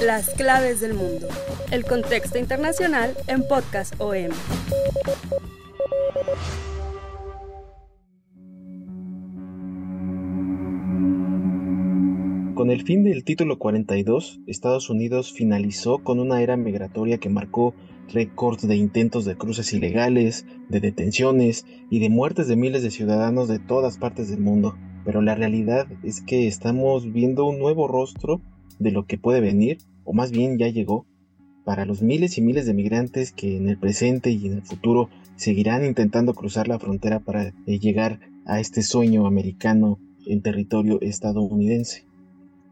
Las claves del mundo. El contexto internacional en Podcast OM. Con el fin del título 42, Estados Unidos finalizó con una era migratoria que marcó récords de intentos de cruces ilegales, de detenciones y de muertes de miles de ciudadanos de todas partes del mundo. Pero la realidad es que estamos viendo un nuevo rostro de lo que puede venir, o más bien ya llegó, para los miles y miles de migrantes que en el presente y en el futuro seguirán intentando cruzar la frontera para eh, llegar a este sueño americano en territorio estadounidense.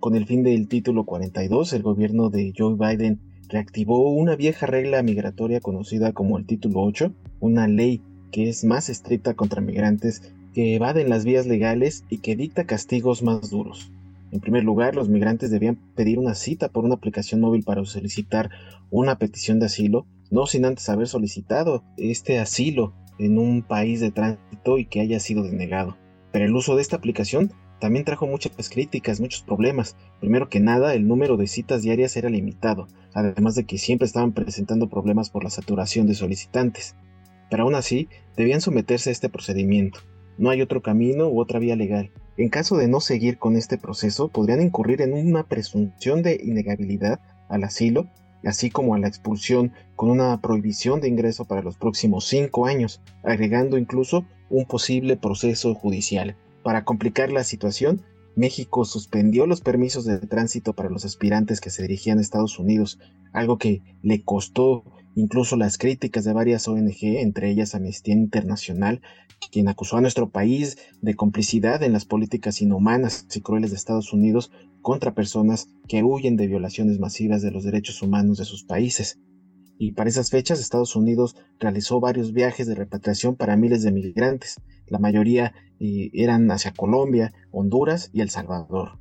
Con el fin del título 42, el gobierno de Joe Biden reactivó una vieja regla migratoria conocida como el título 8, una ley que es más estricta contra migrantes que evaden las vías legales y que dicta castigos más duros. En primer lugar, los migrantes debían pedir una cita por una aplicación móvil para solicitar una petición de asilo, no sin antes haber solicitado este asilo en un país de tránsito y que haya sido denegado. Pero el uso de esta aplicación también trajo muchas críticas, muchos problemas. Primero que nada, el número de citas diarias era limitado, además de que siempre estaban presentando problemas por la saturación de solicitantes. Pero aún así, debían someterse a este procedimiento. No hay otro camino u otra vía legal. En caso de no seguir con este proceso, podrían incurrir en una presunción de inegabilidad al asilo, así como a la expulsión con una prohibición de ingreso para los próximos cinco años, agregando incluso un posible proceso judicial. Para complicar la situación, México suspendió los permisos de tránsito para los aspirantes que se dirigían a Estados Unidos, algo que le costó incluso las críticas de varias ONG, entre ellas Amnistía Internacional, quien acusó a nuestro país de complicidad en las políticas inhumanas y crueles de Estados Unidos contra personas que huyen de violaciones masivas de los derechos humanos de sus países. Y para esas fechas Estados Unidos realizó varios viajes de repatriación para miles de migrantes, la mayoría eh, eran hacia Colombia, Honduras y El Salvador.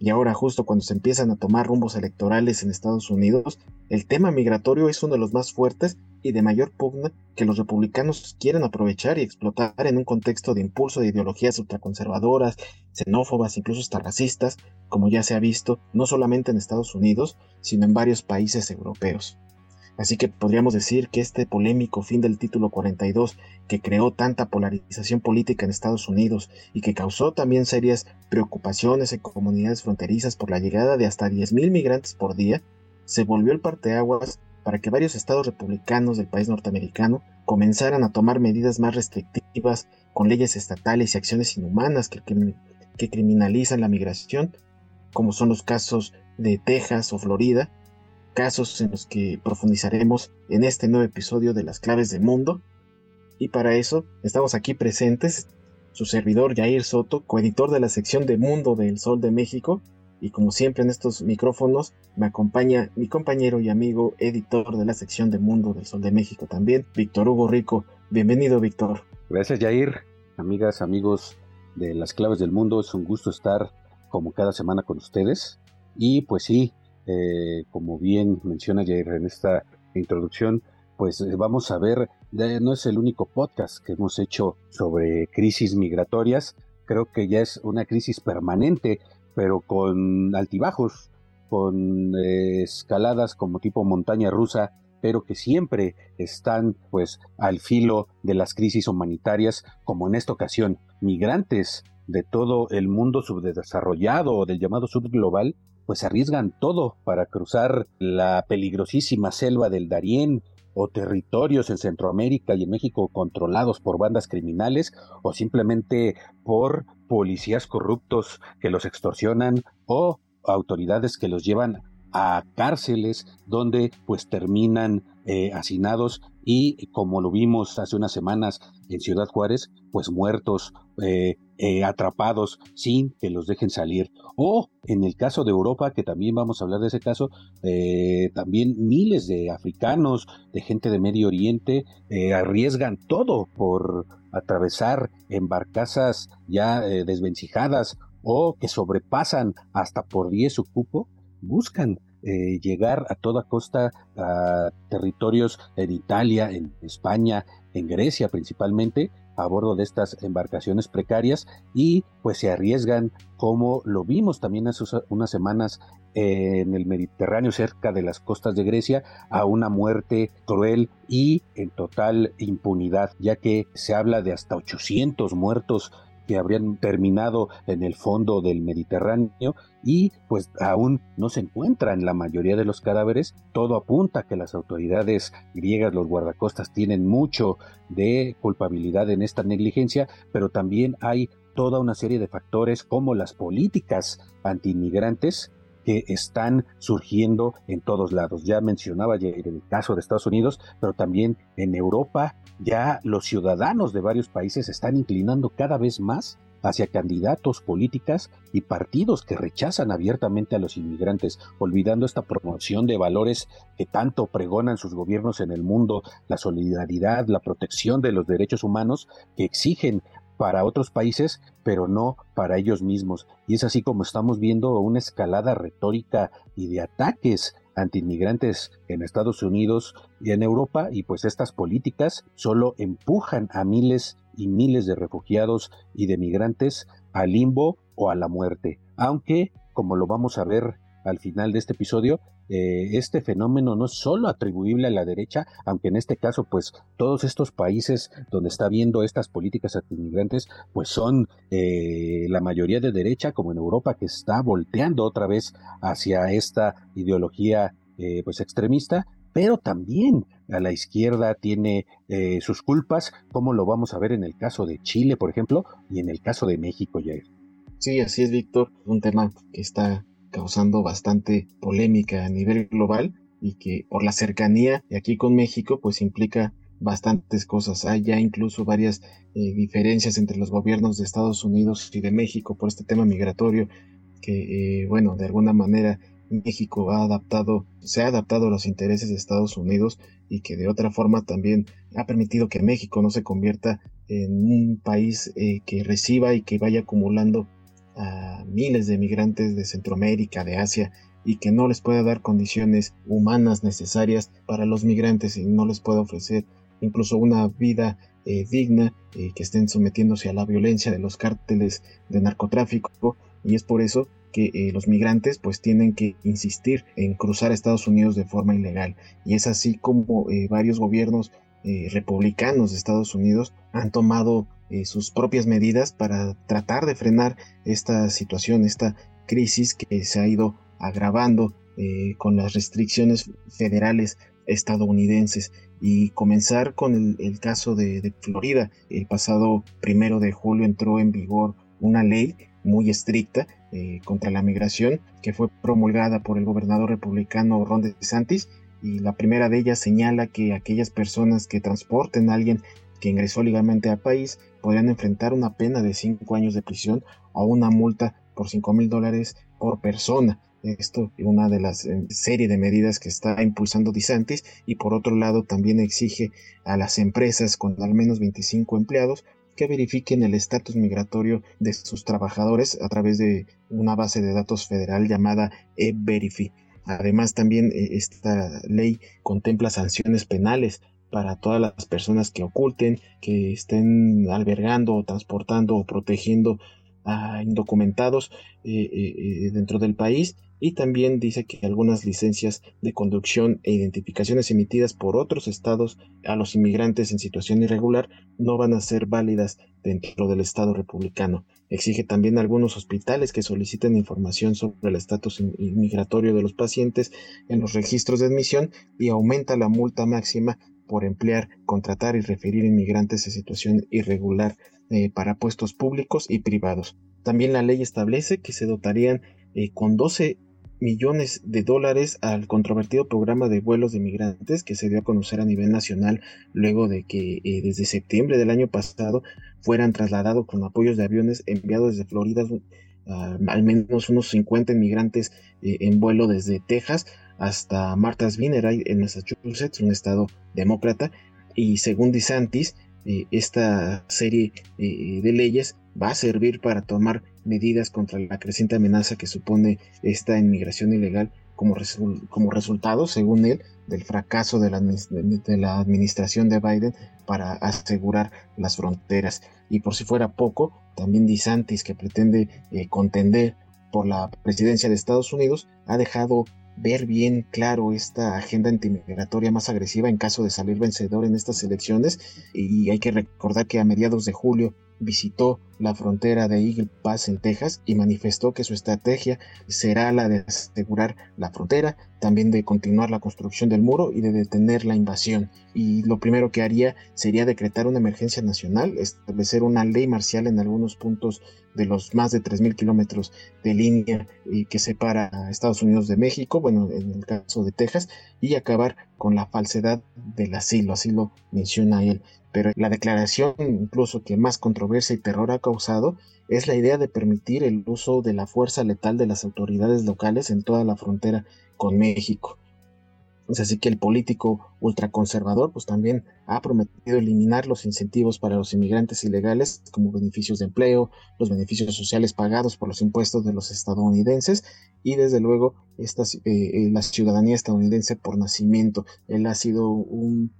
Y ahora justo cuando se empiezan a tomar rumbos electorales en Estados Unidos, el tema migratorio es uno de los más fuertes y de mayor pugna que los republicanos quieren aprovechar y explotar en un contexto de impulso de ideologías ultraconservadoras, xenófobas, incluso hasta racistas, como ya se ha visto no solamente en Estados Unidos, sino en varios países europeos. Así que podríamos decir que este polémico fin del título 42, que creó tanta polarización política en Estados Unidos y que causó también serias preocupaciones en comunidades fronterizas por la llegada de hasta 10.000 migrantes por día, se volvió el parteaguas para que varios estados republicanos del país norteamericano comenzaran a tomar medidas más restrictivas con leyes estatales y acciones inhumanas que, que criminalizan la migración, como son los casos de Texas o Florida, casos en los que profundizaremos en este nuevo episodio de Las Claves del Mundo. Y para eso estamos aquí presentes su servidor Jair Soto, coeditor de la sección de Mundo del Sol de México. Y como siempre en estos micrófonos me acompaña mi compañero y amigo editor de la sección de Mundo del Sol de México también, Víctor Hugo Rico. Bienvenido, Víctor. Gracias, Jair. Amigas, amigos de Las Claves del Mundo, es un gusto estar como cada semana con ustedes. Y pues sí, eh, como bien menciona Jair en esta introducción, pues eh, vamos a ver, no es el único podcast que hemos hecho sobre crisis migratorias, creo que ya es una crisis permanente, pero con altibajos, con eh, escaladas como tipo montaña rusa, pero que siempre están pues al filo de las crisis humanitarias, como en esta ocasión, migrantes de todo el mundo subdesarrollado o del llamado subglobal pues arriesgan todo para cruzar la peligrosísima selva del Darién o territorios en Centroamérica y en México controlados por bandas criminales o simplemente por policías corruptos que los extorsionan o autoridades que los llevan a cárceles donde pues terminan eh, hacinados y como lo vimos hace unas semanas en Ciudad Juárez, pues muertos, eh, eh, atrapados sin que los dejen salir. O en el caso de Europa, que también vamos a hablar de ese caso, eh, también miles de africanos, de gente de Medio Oriente, arriesgan todo por atravesar en barcazas ya desvencijadas o que sobrepasan hasta por 10 su cupo, buscan eh, llegar a toda costa a territorios en Italia, en España, en Grecia principalmente, a bordo de estas embarcaciones precarias y pues se arriesgan como lo vimos también hace unas semanas en el Mediterráneo cerca de las costas de Grecia a una muerte cruel y en total impunidad ya que se habla de hasta 800 muertos que habrían terminado en el fondo del Mediterráneo y pues aún no se encuentran la mayoría de los cadáveres. Todo apunta a que las autoridades griegas, los guardacostas, tienen mucho de culpabilidad en esta negligencia, pero también hay toda una serie de factores como las políticas antiinmigrantes que están surgiendo en todos lados. Ya mencionaba el caso de Estados Unidos, pero también en Europa ya los ciudadanos de varios países están inclinando cada vez más hacia candidatos, políticas y partidos que rechazan abiertamente a los inmigrantes, olvidando esta promoción de valores que tanto pregonan sus gobiernos en el mundo, la solidaridad, la protección de los derechos humanos que exigen para otros países, pero no para ellos mismos. Y es así como estamos viendo una escalada retórica y de ataques antiinmigrantes en Estados Unidos y en Europa, y pues estas políticas solo empujan a miles y miles de refugiados y de migrantes al limbo o a la muerte. Aunque, como lo vamos a ver al final de este episodio, eh, este fenómeno no es solo atribuible a la derecha, aunque en este caso, pues todos estos países donde está viendo estas políticas anti-inmigrantes, pues son eh, la mayoría de derecha, como en Europa, que está volteando otra vez hacia esta ideología eh, pues extremista, pero también a la izquierda tiene sus culpas, como lo vamos a ver en el caso de Chile, por ejemplo, y en el caso de México, Jair. Sí, así es, Víctor. Un tema que está causando bastante polémica a nivel global y que por la cercanía de aquí con México pues implica bastantes cosas. Hay ya incluso varias eh, diferencias entre los gobiernos de Estados Unidos y de México por este tema migratorio que, eh, bueno, de alguna manera México ha adaptado, se ha adaptado a los intereses de Estados Unidos y que de otra forma también ha permitido que México no se convierta en un país eh, que reciba y que vaya acumulando a miles de migrantes de Centroamérica, de Asia, y que no les pueda dar condiciones humanas necesarias para los migrantes y no les pueda ofrecer incluso una vida eh, digna, eh, que estén sometiéndose a la violencia de los cárteles de narcotráfico. Y es por eso que eh, los migrantes pues tienen que insistir en cruzar a Estados Unidos de forma ilegal. Y es así como varios gobiernos republicanos de Estados Unidos han tomado eh, sus propias medidas para tratar de frenar esta situación, esta crisis que se ha ido agravando eh, con las restricciones federales estadounidenses y comenzar con el, caso de, Florida. El pasado primero de julio entró en vigor una ley muy estricta eh, contra la migración que fue promulgada por el gobernador republicano Ron DeSantis y la primera de ellas señala que aquellas personas que transporten a alguien que ingresó legalmente al país podrían enfrentar una pena de 5 años de prisión o una multa por 5 mil dólares por persona. Esto es una de las eh, serie de medidas que está impulsando DeSantis y por otro lado también exige a las empresas con al menos 25 empleados que verifiquen el estatus migratorio de sus trabajadores a través de una base de datos federal llamada eVerify. Además, también eh, esta ley contempla sanciones penales para todas las personas que oculten, que estén albergando o transportando o protegiendo a indocumentados eh, eh, eh, dentro del país y también dice que algunas licencias de conducción e identificaciones emitidas por otros estados a los inmigrantes en situación irregular no van a ser válidas dentro del estado republicano. Exige también a algunos hospitales que soliciten información sobre el estatus inmigratorio de los pacientes en los registros de admisión y aumenta la multa máxima por emplear, contratar y referir inmigrantes en situación irregular eh, para puestos públicos y privados. También la ley establece que se dotarían eh, con 12 millones de dólares al controvertido programa de vuelos de migrantes que se dio a conocer a nivel nacional luego de que eh, desde septiembre del año pasado fueran trasladados con apoyos de aviones enviados desde Florida al menos unos 50 inmigrantes en vuelo desde Texas hasta Martha's Vineyard en Massachusetts, un estado demócrata, y según DeSantis, eh, esta serie eh, de leyes va a servir para tomar medidas contra la creciente amenaza que supone esta inmigración ilegal como, como resultado, según él, del fracaso de la, administración de Biden para asegurar las fronteras. Y por si fuera poco, también DeSantis, que pretende eh, contender por la presidencia de Estados Unidos, ha dejado ver bien claro esta agenda antimigratoria más agresiva en caso de salir vencedor en estas elecciones. Y hay que recordar que a mediados de julio visitó la frontera de Eagle Pass en Texas y manifestó que su estrategia será la de asegurar la frontera, también de continuar la construcción del muro y de detener la invasión. Y lo primero que haría sería decretar una emergencia nacional, establecer una ley marcial en algunos puntos de los más de 3.000 kilómetros de línea eh, que separa a Estados Unidos de México, bueno, en el caso de Texas, y acabar con la falsedad del asilo, así lo menciona él. Pero la declaración incluso que más controversia y terror ha causado es la idea de permitir el uso de la fuerza letal de las autoridades locales en toda la frontera con México. Es así que el político ultraconservador pues también ha prometido eliminar los incentivos para los inmigrantes ilegales como beneficios de empleo, los beneficios sociales pagados por los impuestos de los estadounidenses y desde luego esta, eh, eh, la ciudadanía estadounidense por nacimiento. Él ha sido un,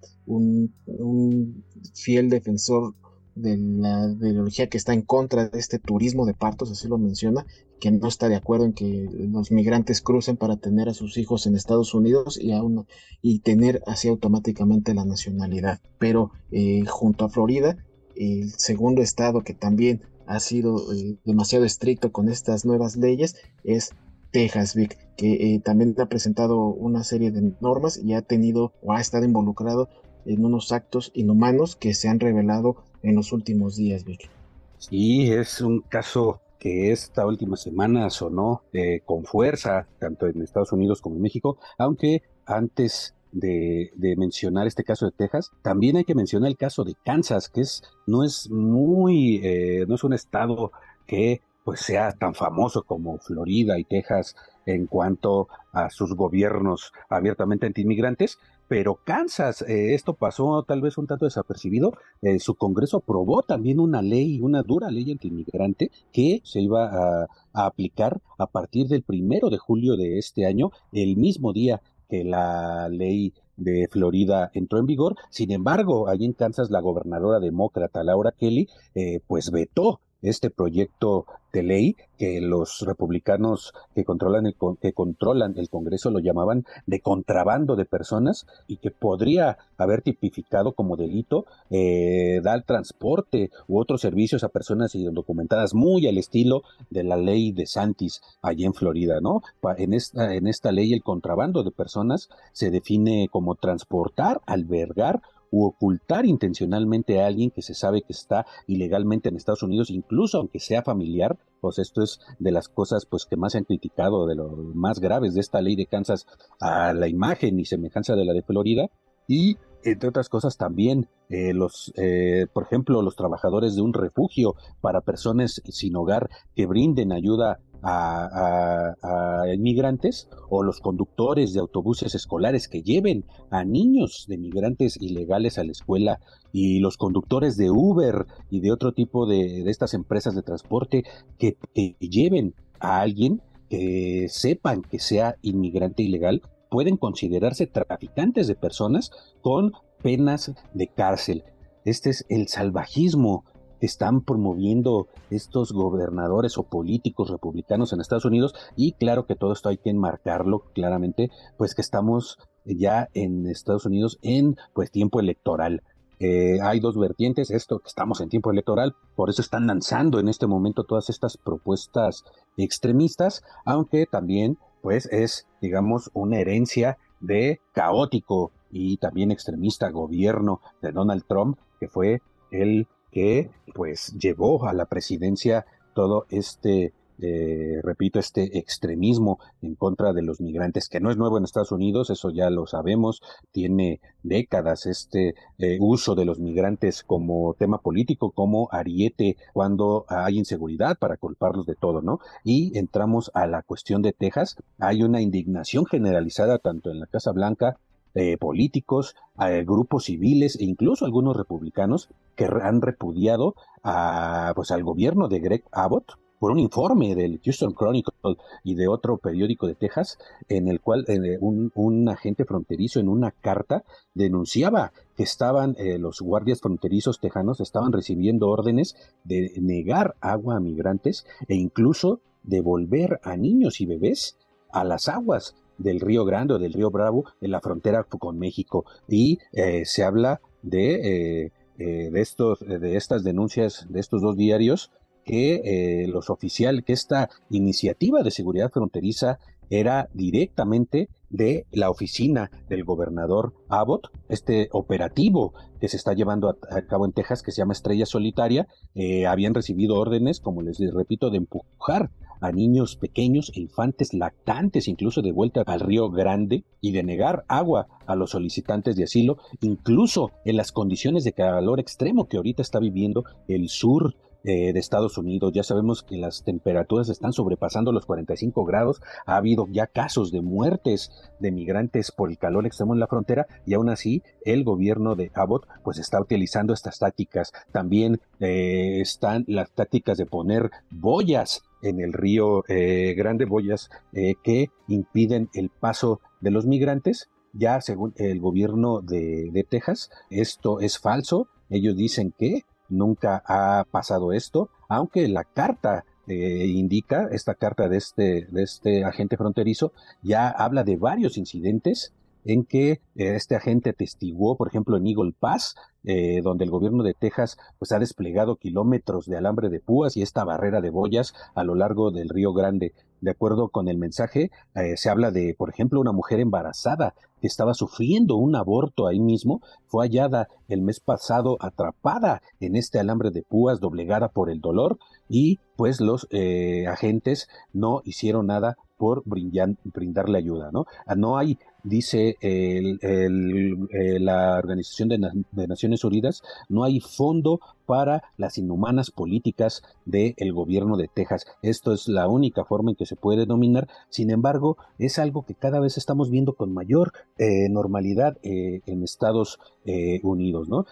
fiel defensor de la ideología que está en contra de este turismo de partos, así lo menciona, que no está de acuerdo en que los migrantes crucen para tener a sus hijos en Estados Unidos y, aún, y tener así automáticamente la nacionalidad. Pero eh, junto a Florida, el segundo estado que también ha sido eh, demasiado estricto con estas nuevas leyes es Texas, Vic, que eh, también ha presentado una serie de normas y ha tenido o ha estado involucrado en unos actos inhumanos que se han revelado en los últimos días, Vic. Sí, es un caso que esta última semana sonó eh, con fuerza, tanto en Estados Unidos como en México, aunque antes de, mencionar este caso de Texas, también hay que mencionar el caso de Kansas, que es, no es muy, eh, no es un estado que pues sea tan famoso como Florida y Texas en cuanto a sus gobiernos abiertamente antiinmigrantes, pero Kansas, eh, esto pasó tal vez un tanto desapercibido, eh, su Congreso aprobó también una ley, una dura ley antiinmigrante que se iba a, a, aplicar a partir del primero de julio de este año, el mismo día que la ley de Florida entró en vigor. Sin embargo, allí en Kansas la gobernadora demócrata Laura Kelly eh, pues vetó este proyecto de ley que los republicanos que controlan el, que controlan el Congreso lo llamaban de contrabando de personas y que podría haber tipificado como delito eh, dar transporte u otros servicios a personas indocumentadas muy al estilo de la ley de Santis allí en Florida, ¿no? En esta, en esta ley el contrabando de personas se define como transportar, albergar u ocultar intencionalmente a alguien que se sabe que está ilegalmente en Estados Unidos, incluso aunque sea familiar, pues esto es de las cosas pues que más se han criticado, de lo más graves de esta ley de Kansas a la imagen y semejanza de la de Florida, y entre otras cosas también eh, los, eh, por ejemplo, los trabajadores de un refugio para personas sin hogar que brinden ayuda a, inmigrantes o los conductores de autobuses escolares que lleven a niños de migrantes ilegales a la escuela y los conductores de Uber y de otro tipo de, de estas empresas de transporte que lleven a alguien que sepan que sea inmigrante ilegal pueden considerarse traficantes de personas con penas de cárcel. Este es el salvajismo están promoviendo estos gobernadores o políticos republicanos en Estados Unidos y claro que todo esto hay que enmarcarlo claramente, pues que estamos ya en Estados Unidos en pues tiempo electoral. Eh, hay dos vertientes, esto que estamos en tiempo electoral, por eso están lanzando en este momento todas estas propuestas extremistas, aunque también pues es digamos una herencia de caótico y también extremista gobierno de Donald Trump, que fue el que pues llevó a la presidencia todo este eh, repito, este extremismo en contra de los migrantes, que no es nuevo en Estados Unidos, eso ya lo sabemos, tiene décadas este eh, uso de los migrantes como tema político, como ariete cuando hay inseguridad para culparlos de todo, ¿no? Y entramos a la cuestión de Texas, hay una indignación generalizada tanto en la Casa Blanca eh, políticos, grupos civiles e incluso algunos republicanos que han repudiado a, pues, al gobierno de Greg Abbott por un informe del Houston Chronicle y de otro periódico de Texas, en el cual eh, un, agente fronterizo en una carta denunciaba que estaban eh, los guardias fronterizos tejanos estaban recibiendo órdenes de negar agua a migrantes e incluso devolver a niños y bebés a las aguas del Río Grande o del Río Bravo en la frontera con México. Y eh, se habla de de estos de estas denuncias de estos dos diarios que eh, los oficiales, que esta iniciativa de seguridad fronteriza era directamente de la oficina del gobernador Abbott, este operativo que se está llevando a, cabo en Texas, que se llama Estrella Solitaria, eh, habían recibido órdenes, como les repito, de empujar a niños pequeños e infantes lactantes, incluso de vuelta al Río Grande, y de negar agua a los solicitantes de asilo, incluso en las condiciones de calor extremo que ahorita está viviendo el sur eh, de Estados Unidos. Ya sabemos que las temperaturas están sobrepasando los 45 grados. Ha habido ya casos de muertes de migrantes por el calor extremo en la frontera y aún así el gobierno de Abbott pues está utilizando estas tácticas. También eh, están las tácticas de poner boyas en el río eh, Grande, boyas que impiden el paso de los migrantes. Ya según el gobierno de, de Texas, esto es falso. Ellos dicen que nunca ha pasado esto, aunque la carta eh, indica, esta carta de este, de este agente fronterizo, ya habla de varios incidentes en que eh, este agente testiguó, por ejemplo, en Eagle Pass, eh, donde el gobierno de Texas pues, ha desplegado kilómetros de alambre de púas y esta barrera de boyas a lo largo del Río Grande. De acuerdo con el mensaje, eh, se habla de, por ejemplo, una mujer embarazada que estaba sufriendo un aborto ahí mismo, fue hallada el mes pasado atrapada en este alambre de púas, doblegada por el dolor, y pues los agentes no hicieron nada por brindarle ayuda, ¿no? Ah, no hay dice eh, la Organización de, Naciones Unidas, no hay fondo para las inhumanas políticas del gobierno de Texas. Esto es la única forma en que se puede dominar. Sin embargo, es algo que cada vez estamos viendo con mayor eh, normalidad eh, en Estados Unidos, ¿no?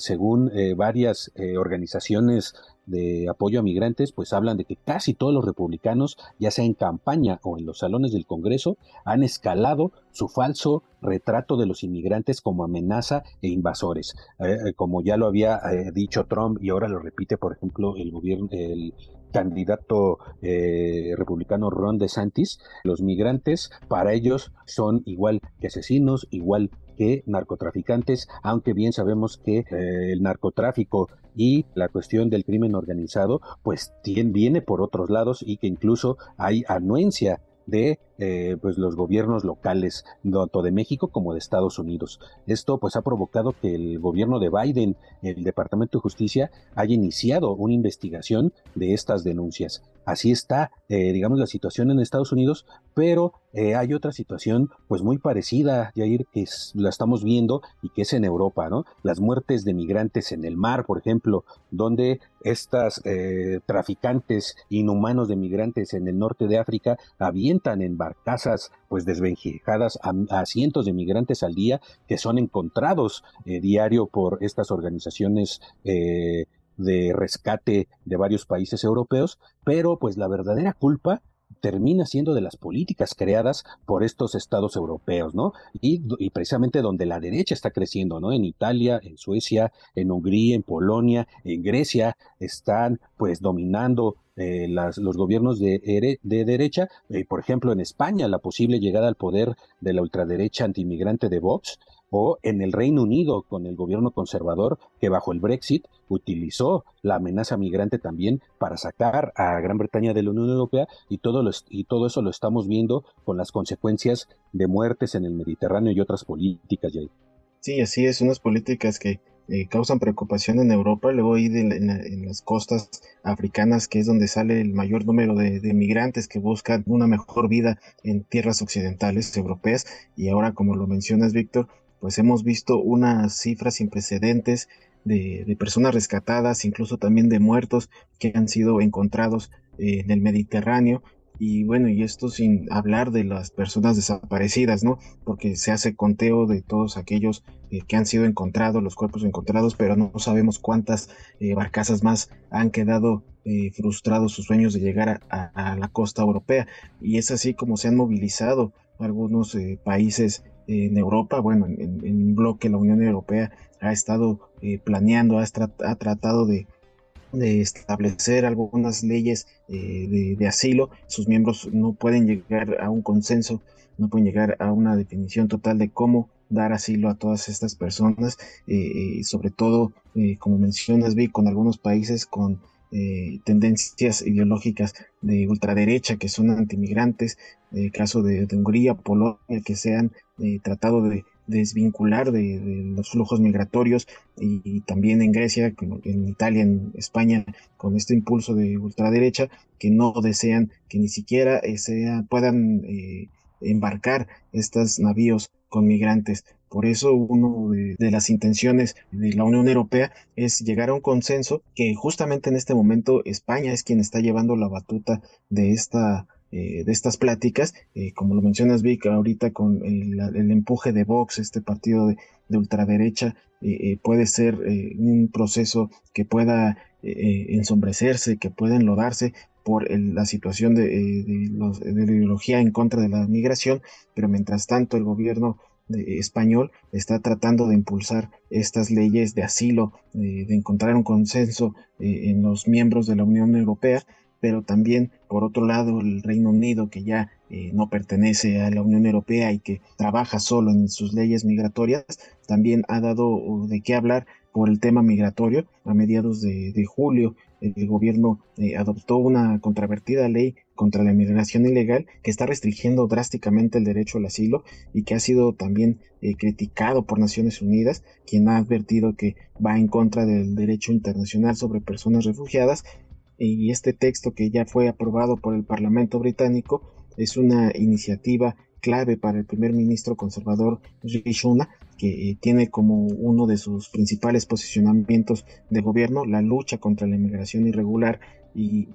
según varias organizaciones de apoyo a migrantes, pues hablan de que casi todos los republicanos, ya sea en campaña o en los salones del Congreso, han escalado su falso retrato de los inmigrantes como amenaza e invasores. Eh, eh, como ya lo había eh, dicho Trump y ahora lo repite, por ejemplo, el gobierno, el candidato republicano Ron DeSantis, los migrantes para ellos son igual que asesinos, igual que narcotraficantes, aunque bien sabemos que el narcotráfico y la cuestión del crimen organizado pues viene por otros lados y que incluso hay anuencia de eh, pues los gobiernos locales tanto de México como de Estados Unidos. Esto pues ha provocado que el gobierno de Biden, el Departamento de Justicia, haya iniciado una investigación de estas denuncias. Así está, eh, digamos, la situación en Estados Unidos, pero eh, hay otra situación pues muy parecida, Jair, que la estamos viendo y que es en Europa, ¿no? Las muertes de migrantes en el mar, por ejemplo, donde estas traficantes inhumanos de migrantes en el norte de África avientan en casas pues desvenjadas a, cientos de migrantes al día que son encontrados eh, diario por estas organizaciones eh, de rescate de varios países europeos, pero pues la verdadera culpa termina siendo de las políticas creadas por estos estados europeos, ¿no? Y, y, precisamente donde la derecha está creciendo, ¿no? En Italia, en Suecia, en Hungría, en Polonia, en Grecia, están pues dominando eh, los gobiernos de, de derecha, eh, por ejemplo en España, la posible llegada al poder de la ultraderecha antimigrante de Vox, o en el Reino Unido con el gobierno conservador que bajo el Brexit utilizó la amenaza migrante también para sacar a Gran Bretaña de la Unión Europea y todo, y todo eso lo estamos viendo con las consecuencias de muertes en el Mediterráneo y otras políticas. Sí, así es, unas políticas que eh, causan preocupación en Europa, luego ahí en, las costas africanas, que es donde sale el mayor número de, migrantes que buscan una mejor vida en tierras occidentales europeas. Y ahora, como lo mencionas, Víctor, pues hemos visto unas cifras sin precedentes de, personas rescatadas, incluso también de muertos que han sido encontrados eh, en el Mediterráneo y bueno, y esto sin hablar de las personas desaparecidas, ¿no? Porque se hace conteo de todos aquellos eh, que han sido encontrados, los cuerpos encontrados, pero no sabemos cuántas eh, barcazas más han quedado frustrados sus sueños de llegar a, la costa europea. Y es así como se han movilizado algunos países en Europa, bueno, en, un bloque la Unión Europea ha estado planeando, ha tratado de de establecer algunas leyes eh, de, asilo, sus miembros no pueden llegar a un consenso, no pueden llegar a una definición total de cómo dar asilo a todas estas personas, eh, eh, sobre todo, como mencionas, vi con algunos países con tendencias ideológicas de ultraderecha que son antimigrantes, el caso de, Hungría, Polonia, que se han tratado de desvincular de, los flujos migratorios y, también en Grecia, en Italia, en España, con este impulso de ultraderecha que no desean que ni siquiera eh, puedan eh, embarcar estos navíos con migrantes. Por eso una de, las intenciones de la Unión Europea es llegar a un consenso que justamente en este momento España es quien está llevando la batuta de esta eh, de estas pláticas, eh, como lo mencionas Vic, ahorita con el, empuje de Vox, este partido de, ultraderecha, eh, puede ser un proceso que pueda ensombrecerse, que pueda enlodarse por la situación de, la ideología en contra de la migración, pero mientras tanto el gobierno español está tratando de impulsar estas leyes de asilo, de encontrar un consenso en los miembros de la Unión Europea pero también, por otro lado, el Reino Unido, que ya eh, no pertenece a la Unión Europea y que trabaja solo en sus leyes migratorias, también ha dado de qué hablar por el tema migratorio. A mediados de, julio, el gobierno eh, adoptó una controvertida ley contra la migración ilegal que está restringiendo drásticamente el derecho al asilo y que ha sido también eh, criticado por Naciones Unidas, quien ha advertido que va en contra del derecho internacional sobre personas refugiadas. Y este texto que ya fue aprobado por el Parlamento británico es una iniciativa clave para el primer ministro conservador Rishi que eh, tiene como uno de sus principales posicionamientos de gobierno la lucha contra la inmigración irregular y,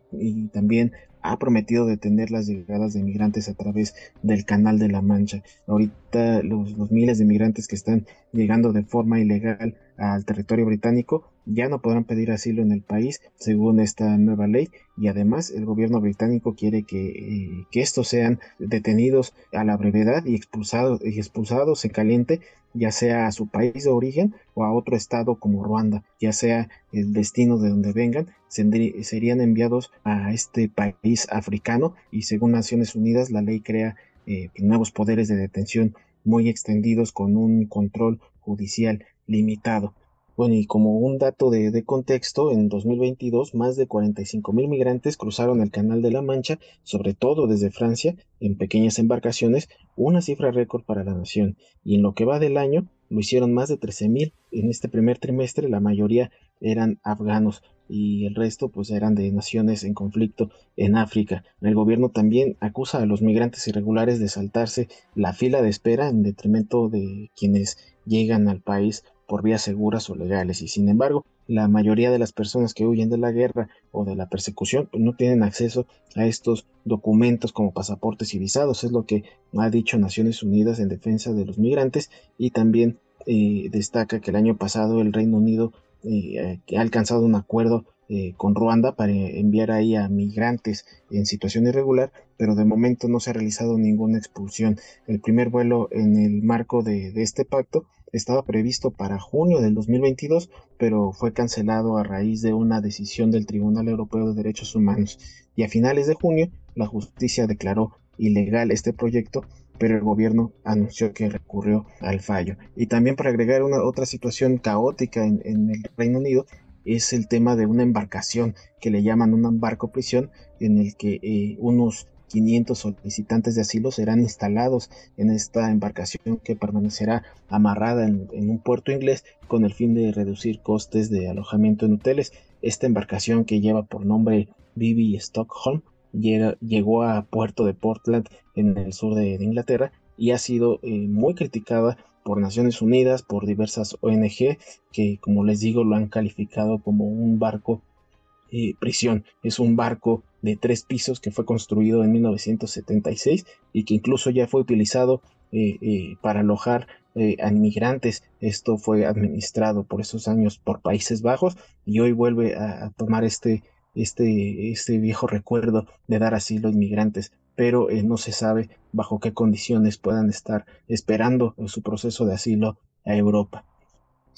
también ha prometido detener las llegadas de migrantes a través del Canal de la Mancha. Ahorita los, los miles de migrantes que están llegando de forma ilegal al territorio británico ya no podrán pedir asilo en el país según esta nueva ley y además el gobierno británico quiere que, eh, que estos sean detenidos a la brevedad y expulsados, y expulsados en caliente ya sea a su país de origen o a otro estado como Ruanda, ya sea el destino de donde vengan, serían enviados a este país africano y según Naciones Unidas la ley crea eh, nuevos poderes de detención muy extendidos con un control judicial limitado. Bueno, y como un dato de, contexto, en 2022 más de 45 mil migrantes cruzaron el Canal de la Mancha, sobre todo desde Francia, en pequeñas embarcaciones, una cifra récord para la nación. Y en lo que va del año, lo hicieron más de 13 mil. En este primer trimestre, la mayoría eran afganos y el resto pues eran de naciones en conflicto en África. El gobierno también acusa a los migrantes irregulares de saltarse la fila de espera en detrimento de quienes llegan al país por vías seguras o legales y sin embargo la mayoría de las personas que huyen de la guerra o de la persecución pues, no tienen acceso a estos documentos como pasaportes y visados, es lo que ha dicho Naciones Unidas en defensa de los migrantes y también eh, destaca que el año pasado el Reino Unido eh, ha alcanzado un acuerdo eh, con Ruanda para enviar ahí a migrantes en situación irregular, pero de momento no se ha realizado ninguna expulsión. El primer vuelo en el marco de, este pacto estaba previsto para junio del 2022, pero fue cancelado a raíz de una decisión del Tribunal Europeo de Derechos Humanos. Y a finales de junio, la justicia declaró ilegal este proyecto, pero el gobierno anunció que recurrió al fallo. Y también para agregar una otra situación caótica en el Reino Unido, es el tema de una embarcación que le llaman un barco prisión en el que eh, unos 500 solicitantes de asilo serán instalados en esta embarcación que permanecerá amarrada en, un puerto inglés con el fin de reducir costes de alojamiento en hoteles. Esta embarcación que lleva por nombre Bibi Stockholm llegó a puerto de Portland en el sur de, Inglaterra y ha sido eh, muy criticada por Naciones Unidas, por diversas ONG que, como les digo, lo han calificado como un barco eh, prisión. Es un barco de tres pisos que fue construido en 1976 y que incluso ya fue utilizado eh, eh, para alojar a inmigrantes. Esto fue administrado por esos años por Países Bajos y hoy vuelve a, tomar este, este, este viejo recuerdo de dar asilo a inmigrantes pero no se sabe bajo qué condiciones puedan estar esperando su proceso de asilo a Europa.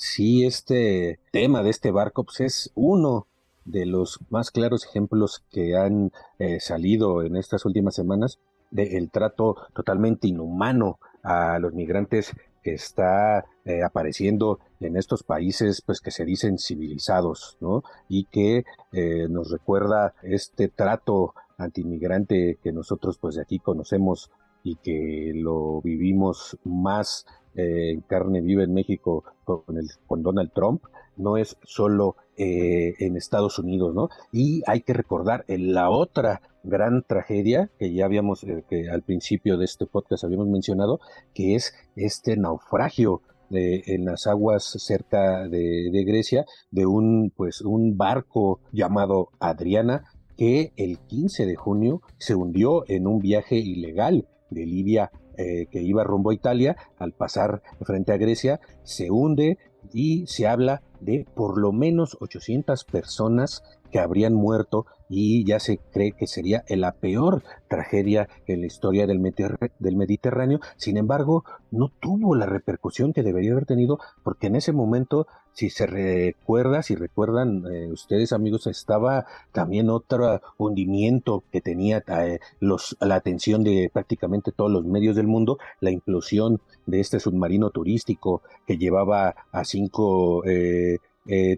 Sí, este tema de este barco pues, es uno de los más claros ejemplos que han eh, salido en estas últimas semanas del trato totalmente inhumano a los migrantes que está eh, apareciendo en estos países pues que se dicen civilizados ¿no? y que eh, nos recuerda este trato antimigrante que nosotros pues de aquí conocemos y que lo vivimos más en carne viva en México con, el, con Donald Trump no es solo eh, en Estados Unidos, ¿no? Y hay que recordar en la otra gran tragedia que ya habíamos, eh, que al principio de este podcast habíamos mencionado, que es este naufragio en las aguas cerca de, de, Grecia de un, pues, un barco llamado Adriana que el 15 de junio se hundió en un viaje ilegal de Libia eh, que iba rumbo a Italia, al pasar frente a Grecia, se hunde y se habla de por lo menos 800 personas que habrían muerto y ya se cree que sería la peor tragedia en la historia del, Mediterráneo. Sin embargo, no tuvo la repercusión que debería haber tenido porque en ese momento, si se recuerda, si recuerdan eh, ustedes amigos, estaba también otro hundimiento que tenía eh, los, la atención de prácticamente todos los medios del mundo, la implosión de este submarino turístico que llevaba a cinco... Eh,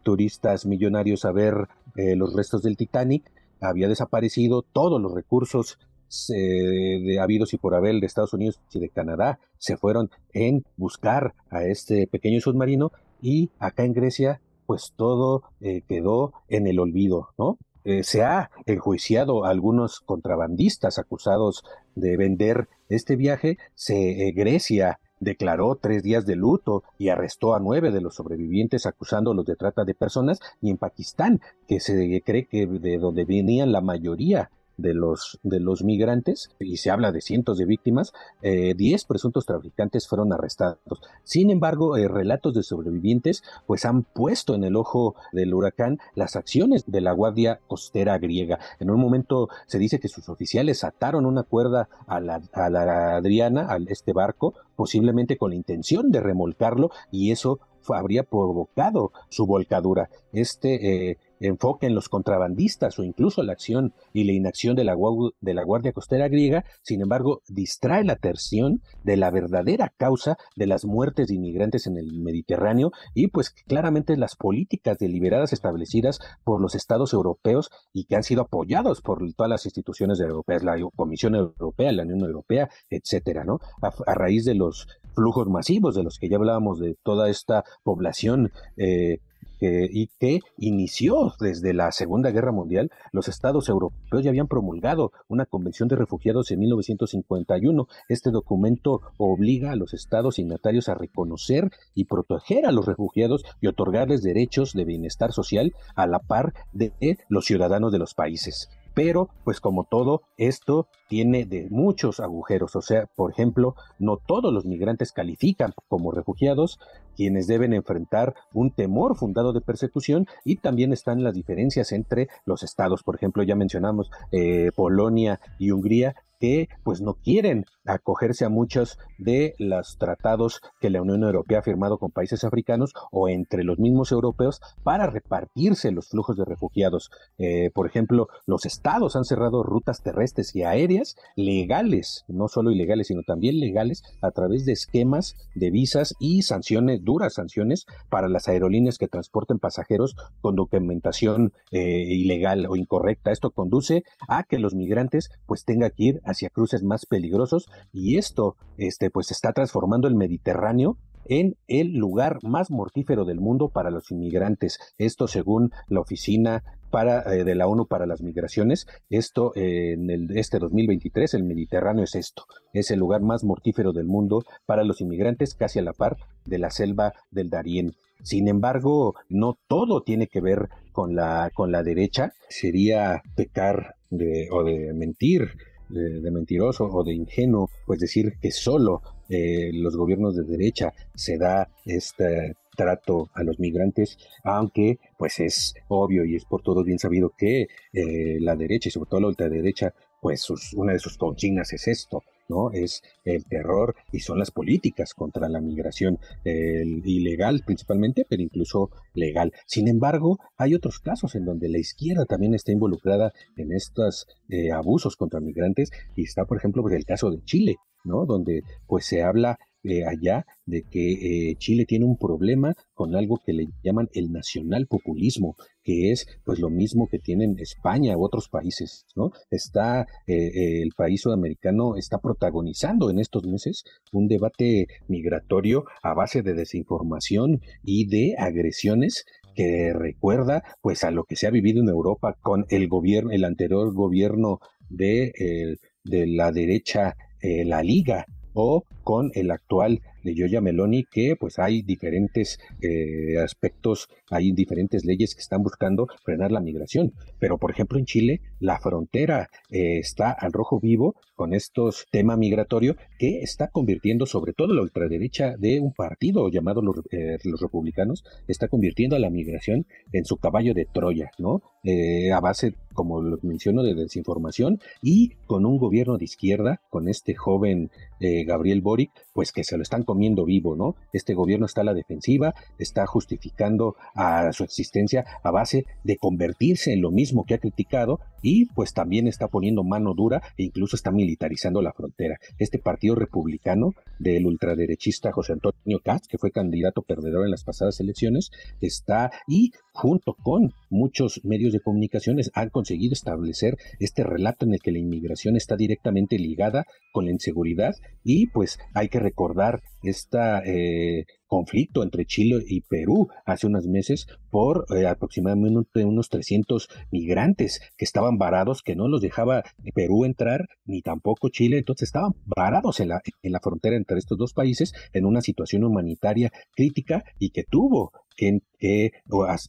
turistas millonarios a ver los restos del Titanic había desaparecido, todos los recursos de habidos y por haber de Estados Unidos y de Canadá se fueron en buscar a este pequeño submarino y acá en Grecia pues todo eh, quedó en el olvido, ¿no? Eh, se ha enjuiciado a algunos contrabandistas acusados de vender este viaje. Se, eh, Grecia declaró tres días de luto y arrestó a nueve de los sobrevivientes acusándolos de trata de personas, y en Pakistán, que se cree que de donde venían la mayoría de los, de los migrantes, y se habla de cientos de víctimas, eh, 10 presuntos traficantes fueron arrestados. Sin embargo, eh, relatos de sobrevivientes pues han puesto en el ojo del huracán las acciones de la Guardia Costera griega. En un momento se dice que sus oficiales ataron una cuerda a la, a la Adriana, a este barco, posiblemente con la intención de remolcarlo, y eso habría provocado su volcadura. Este eh, enfoque en los contrabandistas o incluso la acción y la inacción de la, Guardia Costera griega, sin embargo, distrae la atención de la verdadera causa de las muertes de inmigrantes en el Mediterráneo y pues claramente las políticas deliberadas establecidas por los estados europeos y que han sido apoyados por todas las instituciones europeas, la Comisión Europea, la Unión Europea, etcétera, ¿no? A, raíz de los flujos masivos de los que ya hablábamos de toda esta población eh, y que inició desde la Segunda Guerra Mundial, los estados europeos ya habían promulgado una convención de refugiados en 1951. Este documento obliga a los estados signatarios a reconocer y proteger a los refugiados y otorgarles derechos de bienestar social a la par de los ciudadanos de los países pero pues como todo, esto tiene de muchos agujeros, o sea, por ejemplo, no todos los migrantes califican como refugiados, quienes deben enfrentar un temor fundado de persecución y también están las diferencias entre los estados, por ejemplo, ya mencionamos eh, Polonia y Hungría, que pues no quieren acogerse a muchos de los tratados que la Unión Europea ha firmado con países africanos o entre los mismos europeos para repartirse los flujos de refugiados. Eh, por ejemplo, los estados han cerrado rutas terrestres y aéreas legales, no solo ilegales, sino también legales, a través de esquemas de visas y sanciones, duras sanciones, para las aerolíneas que transporten pasajeros con documentación eh, ilegal o incorrecta. Esto conduce a que los migrantes pues tengan que ir hacia cruces más peligrosos y esto este, pues está transformando el Mediterráneo en el lugar más mortífero del mundo para los inmigrantes. Esto según la Oficina para, eh, de la ONU para las Migraciones. Esto eh, en el, este 2023, el Mediterráneo es esto. Es el lugar más mortífero del mundo para los inmigrantes, casi a la par de la selva del Darién. Sin embargo, no todo tiene que ver con la, con la derecha. Sería pecar o de mentir de, mentiroso o de ingenuo, pues decir que solo eh, los gobiernos de derecha se da este trato a los migrantes, aunque pues es obvio y es por todos bien sabido que eh, la derecha y sobre todo la ultraderecha, pues una de sus consignas es esto, ¿no? Es el terror y son las políticas contra la migración ilegal principalmente, pero incluso legal. Sin embargo, hay otros casos en donde la izquierda también está involucrada en estos eh, abusos contra migrantes y está, por ejemplo, el caso de Chile, ¿no? Donde pues se habla eh, allá de que eh, Chile tiene un problema con algo que le llaman el nacional populismo, que es pues lo mismo que tienen España u otros países, ¿no? Está eh, el país sudamericano está protagonizando en estos meses un debate migratorio a base de desinformación y de agresiones que recuerda pues a lo que se ha vivido en Europa con el gobierno, el anterior gobierno de, de la derecha, la Liga, o con el actual de Giorgia Meloni que pues hay diferentes eh, aspectos, hay diferentes leyes que están buscando frenar la migración. Pero por ejemplo en Chile la frontera eh, está al rojo vivo con estos tema migratorio que está convirtiendo sobre todo la ultraderecha de un partido llamado los, eh, los republicanos, está convirtiendo a la migración en su caballo de Troya, ¿no? a base, como lo menciono, de desinformación y con un gobierno de izquierda, con este joven Gabriel Boric, pues que se lo están comiendo vivo, ¿no? Este gobierno está a la defensiva, está justificando a su existencia a base de convertirse en lo mismo que ha criticado y pues también está poniendo mano dura e incluso está militarizando la frontera. Este partido republicano del ultraderechista José Antonio Katz, que fue candidato perdedor en las pasadas elecciones, está y junto con muchos medios de comunicaciones han conseguido establecer este relato en el que la inmigración está directamente ligada con la inseguridad y pues hay que recordar este conflicto entre Chile y Perú hace unos meses por eh, aproximadamente unos 300 migrantes que estaban varados, que no los dejaba Perú entrar ni tampoco Chile, entonces estaban varados en la, en la frontera entre estos dos países en una situación humanitaria crítica y que tuvo que,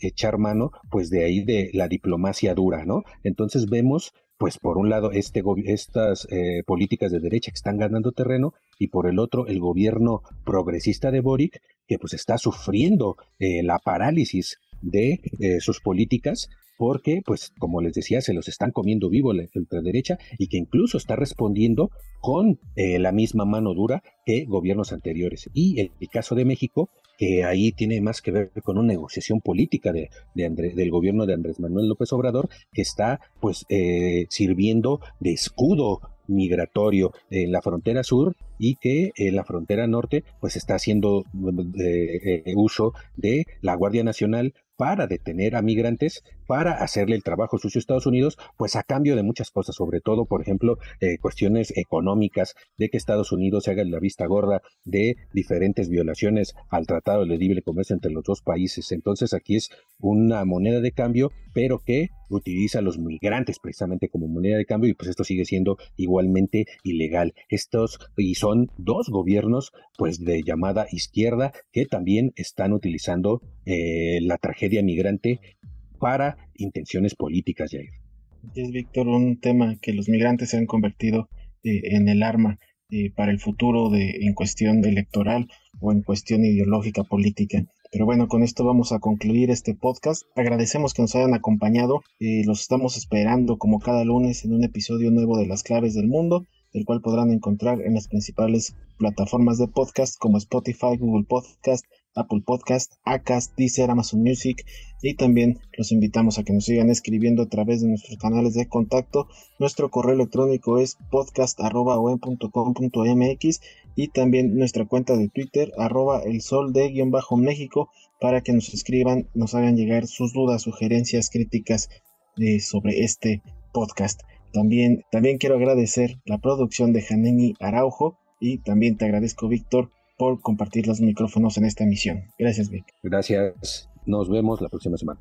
echar mano pues de ahí de la diplomacia dura, ¿no? Entonces vemos pues por un lado este estas eh, políticas de derecha que están ganando terreno y por el otro el gobierno progresista de Boric que pues está sufriendo eh, la parálisis de eh, sus políticas porque, pues, como les decía, se los están comiendo vivo la ultraderecha y que incluso está respondiendo con la misma mano dura que gobiernos anteriores. Y el, el, caso de México, que ahí tiene más que ver con una negociación política de, del gobierno de Andrés Manuel López Obrador, que está pues eh, sirviendo de escudo migratorio en la frontera sur y que en la frontera norte pues está haciendo eh, eh, uso de la Guardia Nacional para detener a migrantes, para hacerle el trabajo sucio a Estados Unidos, pues a cambio de muchas cosas, sobre todo, por ejemplo, eh, cuestiones económicas, de que Estados Unidos se haga la vista gorda de diferentes violaciones al Tratado de Libre Comercio entre los dos países. Entonces aquí es una moneda de cambio, pero que utiliza a los migrantes precisamente como moneda de cambio y pues esto sigue siendo igualmente ilegal. Estos y son dos gobiernos pues de llamada izquierda que también están utilizando eh, la tragedia migrante para intenciones políticas, Jair. Es, Víctor, un tema que los migrantes se han convertido eh, en el arma eh, para el futuro de, en cuestión electoral o en cuestión ideológica política. Pero bueno, con esto vamos a concluir este podcast. Agradecemos que nos hayan acompañado. y los estamos esperando como cada lunes en un episodio nuevo de Las Claves del Mundo, el cual podrán encontrar en las principales plataformas de podcast como Spotify, Google Podcast, Apple Podcast, Acast, Deezer, Amazon Music y también los invitamos a que nos sigan escribiendo a través de nuestros canales de contacto. Nuestro correo electrónico es podcast.com.mx y también nuestra cuenta de Twitter arroba el sol de guion bajo México para que nos escriban, nos hagan llegar sus dudas, sugerencias, críticas eh, sobre este podcast. También, también quiero agradecer la producción de Janeni Araujo y también te agradezco, Víctor, por compartir los micrófonos en esta emisión. Gracias, Vic. Gracias. Nos vemos la próxima semana.